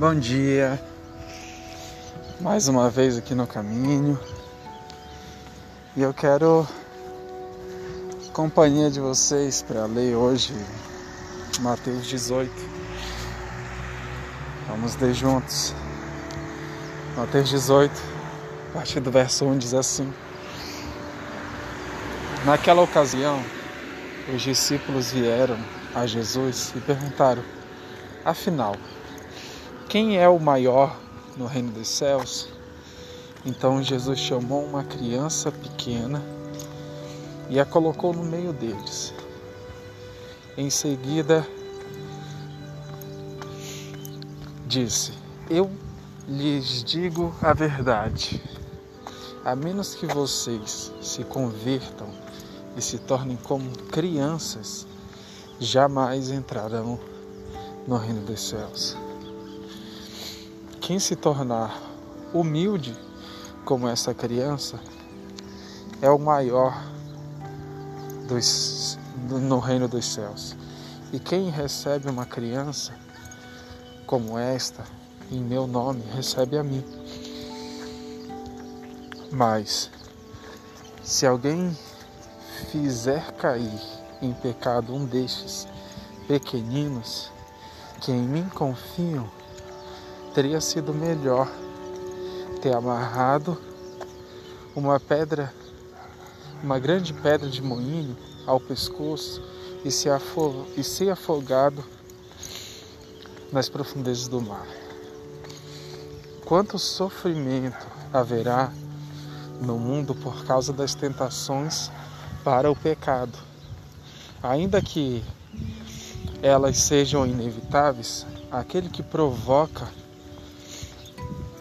Bom dia, mais uma vez aqui no caminho e eu quero companhia de vocês para ler hoje Mateus 18. Vamos ler juntos. Mateus 18, a partir do verso 1 diz assim: Naquela ocasião, os discípulos vieram a Jesus e perguntaram: Afinal, quem é o maior no reino dos céus? Então Jesus chamou uma criança pequena e a colocou no meio deles. Em seguida, disse: Eu lhes digo a verdade. A menos que vocês se convertam e se tornem como crianças, jamais entrarão no reino dos céus. Quem se tornar humilde como essa criança é o maior dos, no reino dos céus. E quem recebe uma criança como esta, em meu nome, recebe a mim. Mas, se alguém fizer cair em pecado um destes pequeninos que em mim confiam, teria sido melhor ter amarrado uma pedra, uma grande pedra de moinho ao pescoço e, se e ser afogado nas profundezas do mar. Quanto sofrimento haverá no mundo por causa das tentações para o pecado. Ainda que elas sejam inevitáveis, aquele que provoca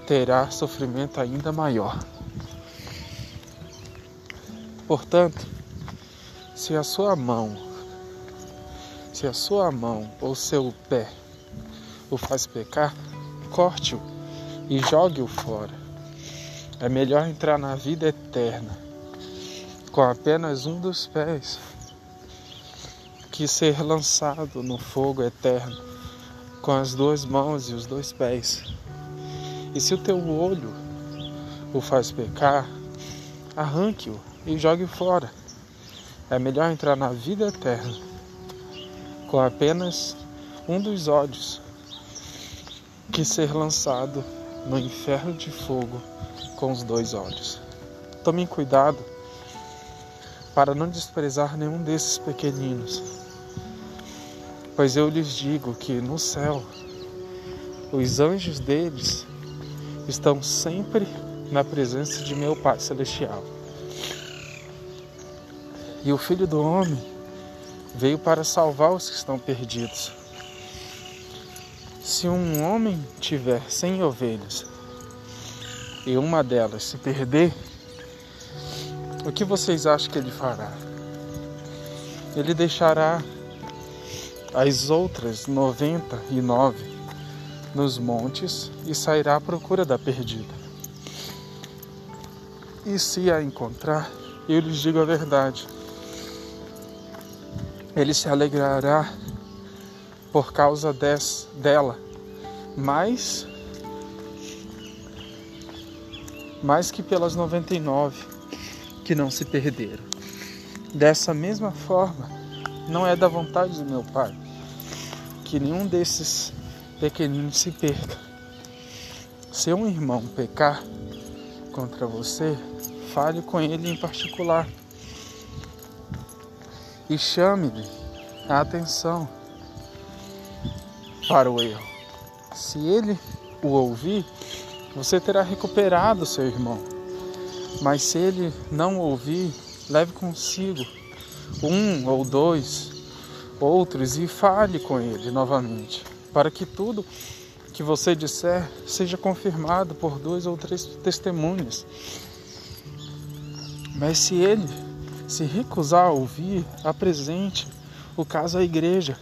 terá sofrimento ainda maior. Portanto, se a sua mão, se a sua mão ou seu pé o faz pecar, corte-o e jogue-o fora. É melhor entrar na vida eterna com apenas um dos pés que ser lançado no fogo eterno com as duas mãos e os dois pés. E se o teu olho o faz pecar, arranque-o e jogue fora. É melhor entrar na vida eterna com apenas um dos olhos que ser lançado no inferno de fogo com os dois olhos. Tome cuidado para não desprezar nenhum desses pequeninos, pois eu lhes digo que no céu os anjos deles estão sempre na presença de meu Pai Celestial. E o Filho do Homem veio para salvar os que estão perdidos. Se um homem tiver cem ovelhas e uma delas se perder, o que vocês acham que ele fará? Ele deixará as outras noventa e nove nos montes e sairá à procura da perdida. E se a encontrar, eu lhes digo a verdade. Ele se alegrará por causa des, dela, mais, mais que pelas 99 que não se perderam. Dessa mesma forma, não é da vontade do meu Pai que nenhum desses pequenino se perca. Se um irmão pecar contra você, fale com ele em particular e chame-lhe a atenção para o erro. Se ele o ouvir, você terá recuperado seu irmão. Mas se ele não ouvir, leve consigo um ou dois outros e fale com ele novamente para que tudo que você disser seja confirmado por dois ou três testemunhas. Mas se ele se recusar a ouvir, apresente o caso à igreja.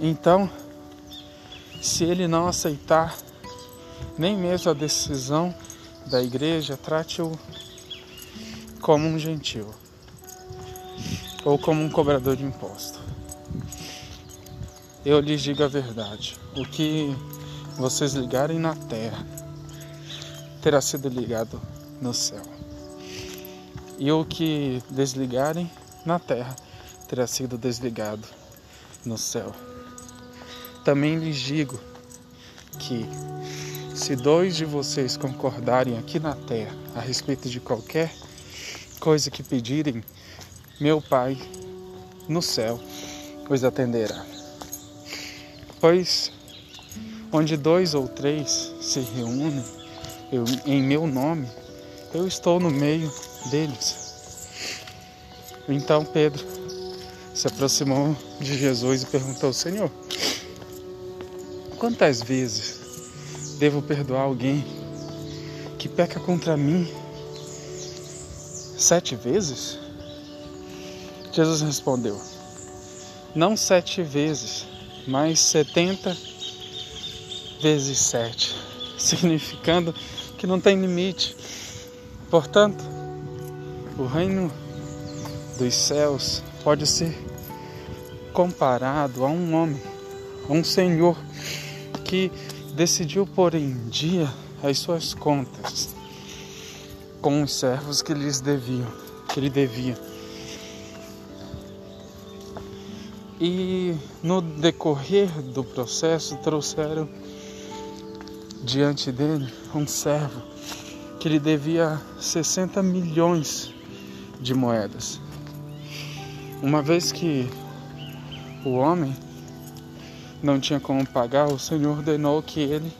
Então, se ele não aceitar nem mesmo a decisão da igreja, trate-o como um gentil ou como um cobrador de imposto. Eu lhes digo a verdade: o que vocês ligarem na terra terá sido ligado no céu, e o que desligarem na terra terá sido desligado no céu. Também lhes digo que se dois de vocês concordarem aqui na terra a respeito de qualquer coisa que pedirem, meu Pai no céu os atenderá. Pois onde dois ou três se reúnem eu, em meu nome, eu estou no meio deles. Então Pedro se aproximou de Jesus e perguntou: Senhor, quantas vezes devo perdoar alguém que peca contra mim? Sete vezes? Jesus respondeu: Não sete vezes, mas setenta vezes sete, significando que não tem limite. Portanto, o reino dos céus pode ser comparado a um homem, a um senhor que decidiu pôr em dia as suas contas com os servos que lhes deviam, que lhe devia. E no decorrer do processo trouxeram diante dele um servo que lhe devia 60 milhões de moedas. Uma vez que o homem não tinha como pagar, o Senhor ordenou que ele,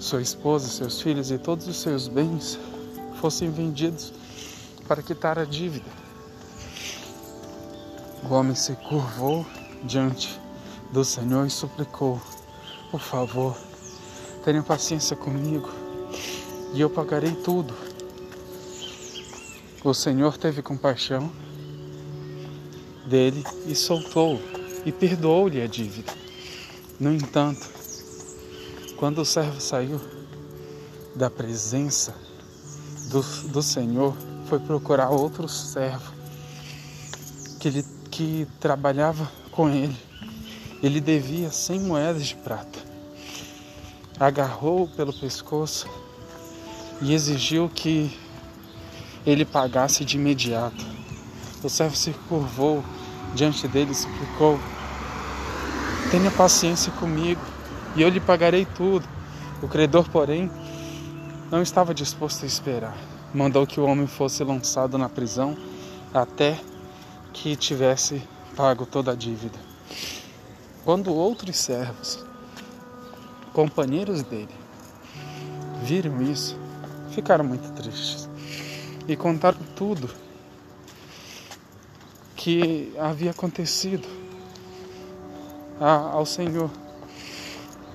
sua esposa, seus filhos e todos os seus bens fossem vendidos para quitar a dívida. O homem se curvou diante do Senhor e suplicou: Por favor, tenha paciência comigo e eu pagarei tudo. O Senhor teve compaixão dele e soltou e perdoou-lhe a dívida. No entanto, quando o servo saiu da presença do, do Senhor, foi procurar outro servo que ele que trabalhava com ele. Ele devia cem moedas de prata. Agarrou-o pelo pescoço e exigiu que ele pagasse de imediato. O servo se curvou diante dele e suplicou: Tenha paciência comigo e eu lhe pagarei tudo. O credor, porém, não estava disposto a esperar. Mandou que o homem fosse lançado na prisão até que tivesse pago toda a dívida. Quando outros servos, companheiros dele, viram isso, ficaram muito tristes e contaram tudo que havia acontecido ao Senhor.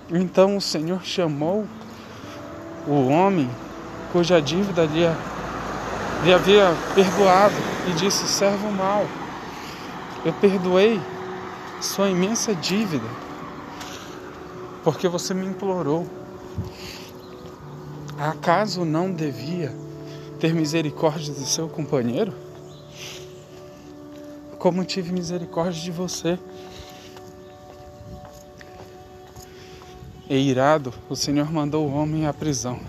Então o Senhor chamou o homem cuja dívida lhe, havia perdoado e disse: servo mau eu perdoei sua imensa dívida, porque você me implorou. Acaso não devia ter misericórdia do seu companheiro? Como tive misericórdia de você. E irado, o Senhor mandou o homem à prisão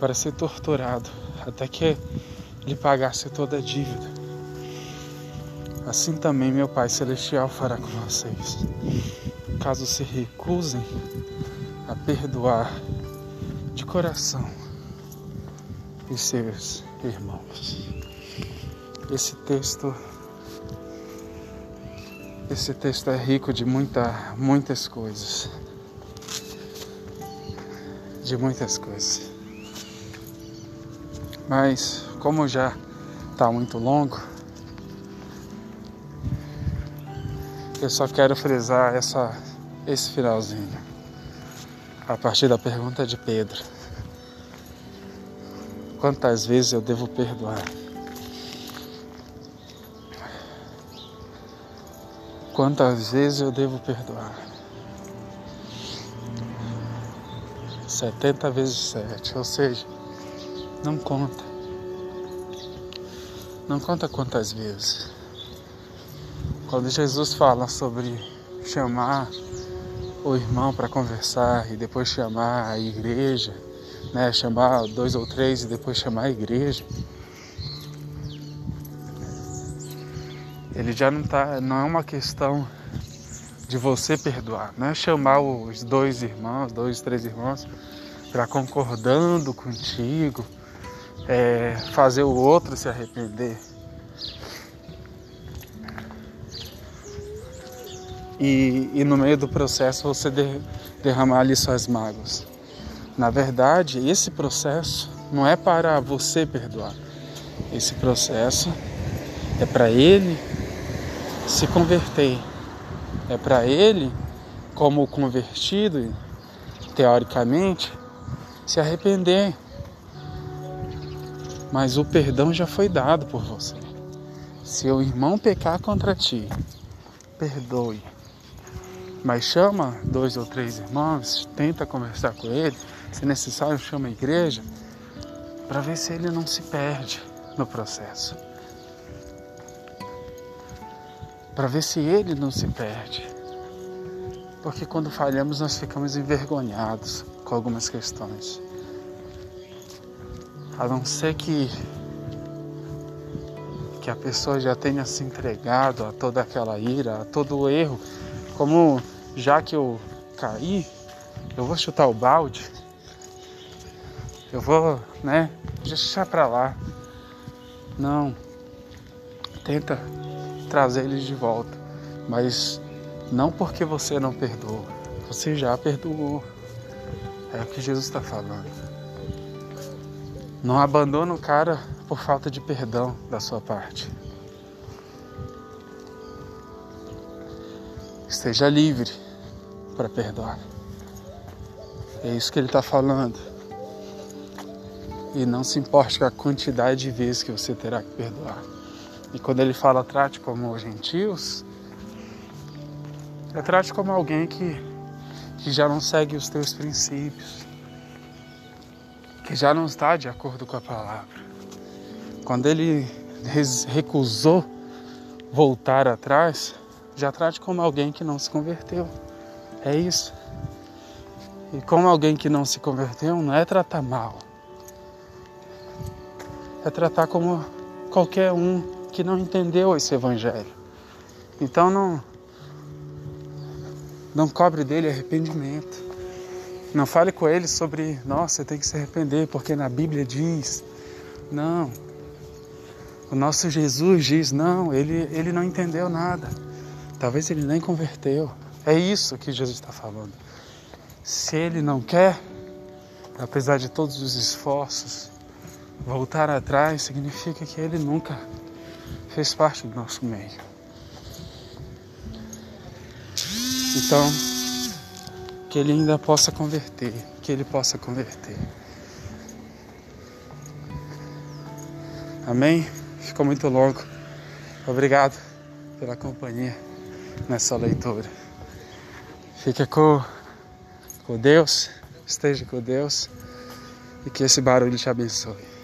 para ser torturado até que lhe pagasse toda a dívida. Assim também meu Pai Celestial fará com vocês, caso se recusem a perdoar de coração os seus irmãos. Esse texto esse texto é rico de muita, muitas coisas. De muitas coisas. Mas como já está muito longo, Eu só quero frisar essa, esse finalzinho. A partir da pergunta de Pedro. Quantas vezes eu devo perdoar? Quantas vezes eu devo perdoar? 70 vezes 7, ou seja, não conta. Não conta quantas vezes. Quando Jesus fala sobre chamar o irmão para conversar e depois chamar a igreja, né? Chamar dois ou três e depois chamar a igreja. Ele já não tá, não é uma questão de você perdoar, não é chamar os dois irmãos, dois, três irmãos para concordando contigo, é, fazer o outro se arrepender. E, e, no meio do processo você de, derramar ali suas mágoas. Na verdade, esse processo não é para você perdoar. Esse processo é para ele se converter. É para ele, como convertido, teoricamente, se arrepender. Mas o perdão já foi dado por você. Se o irmão pecar contra ti, perdoe. Mas chama dois ou três irmãos, tenta conversar com ele, se necessário chama a igreja, para ver se ele não se perde no processo. Para ver se ele não se perde. Porque quando falhamos nós ficamos envergonhados com algumas questões. A não ser que que a pessoa já tenha se entregado a toda aquela ira, a todo o erro, como já que eu caí, eu vou chutar o balde, eu vou, né, deixar para lá. Não, tenta trazer eles de volta, mas não porque você não perdoa, você já perdoou. É o que Jesus está falando. Não abandona o cara por falta de perdão da sua parte. Esteja livre para perdoar. É isso que ele está falando. E não se importe com a quantidade de vezes que você terá que perdoar. E quando ele fala trate como gentios, é trate como alguém que, que já não segue os teus princípios, que já não está de acordo com a palavra. Quando ele recusou voltar atrás, já trate como alguém que não se converteu. É isso. E como alguém que não se converteu, não é tratar mal. É tratar como qualquer um que não entendeu esse evangelho. Então não não cobre dele arrependimento. Não fale com ele sobre, nossa, você tem que se arrepender, porque na Bíblia diz. Não. O nosso Jesus diz, não, ele, ele não entendeu nada. Talvez ele nem converteu. É isso que Jesus está falando. Se ele não quer, apesar de todos os esforços, voltar atrás significa que ele nunca fez parte do nosso meio. Então, que ele ainda possa converter, que ele possa converter. Amém? Ficou muito longo. Obrigado pela companhia nessa leitura. Fica com, com Deus, esteja com Deus e que esse barulho te abençoe.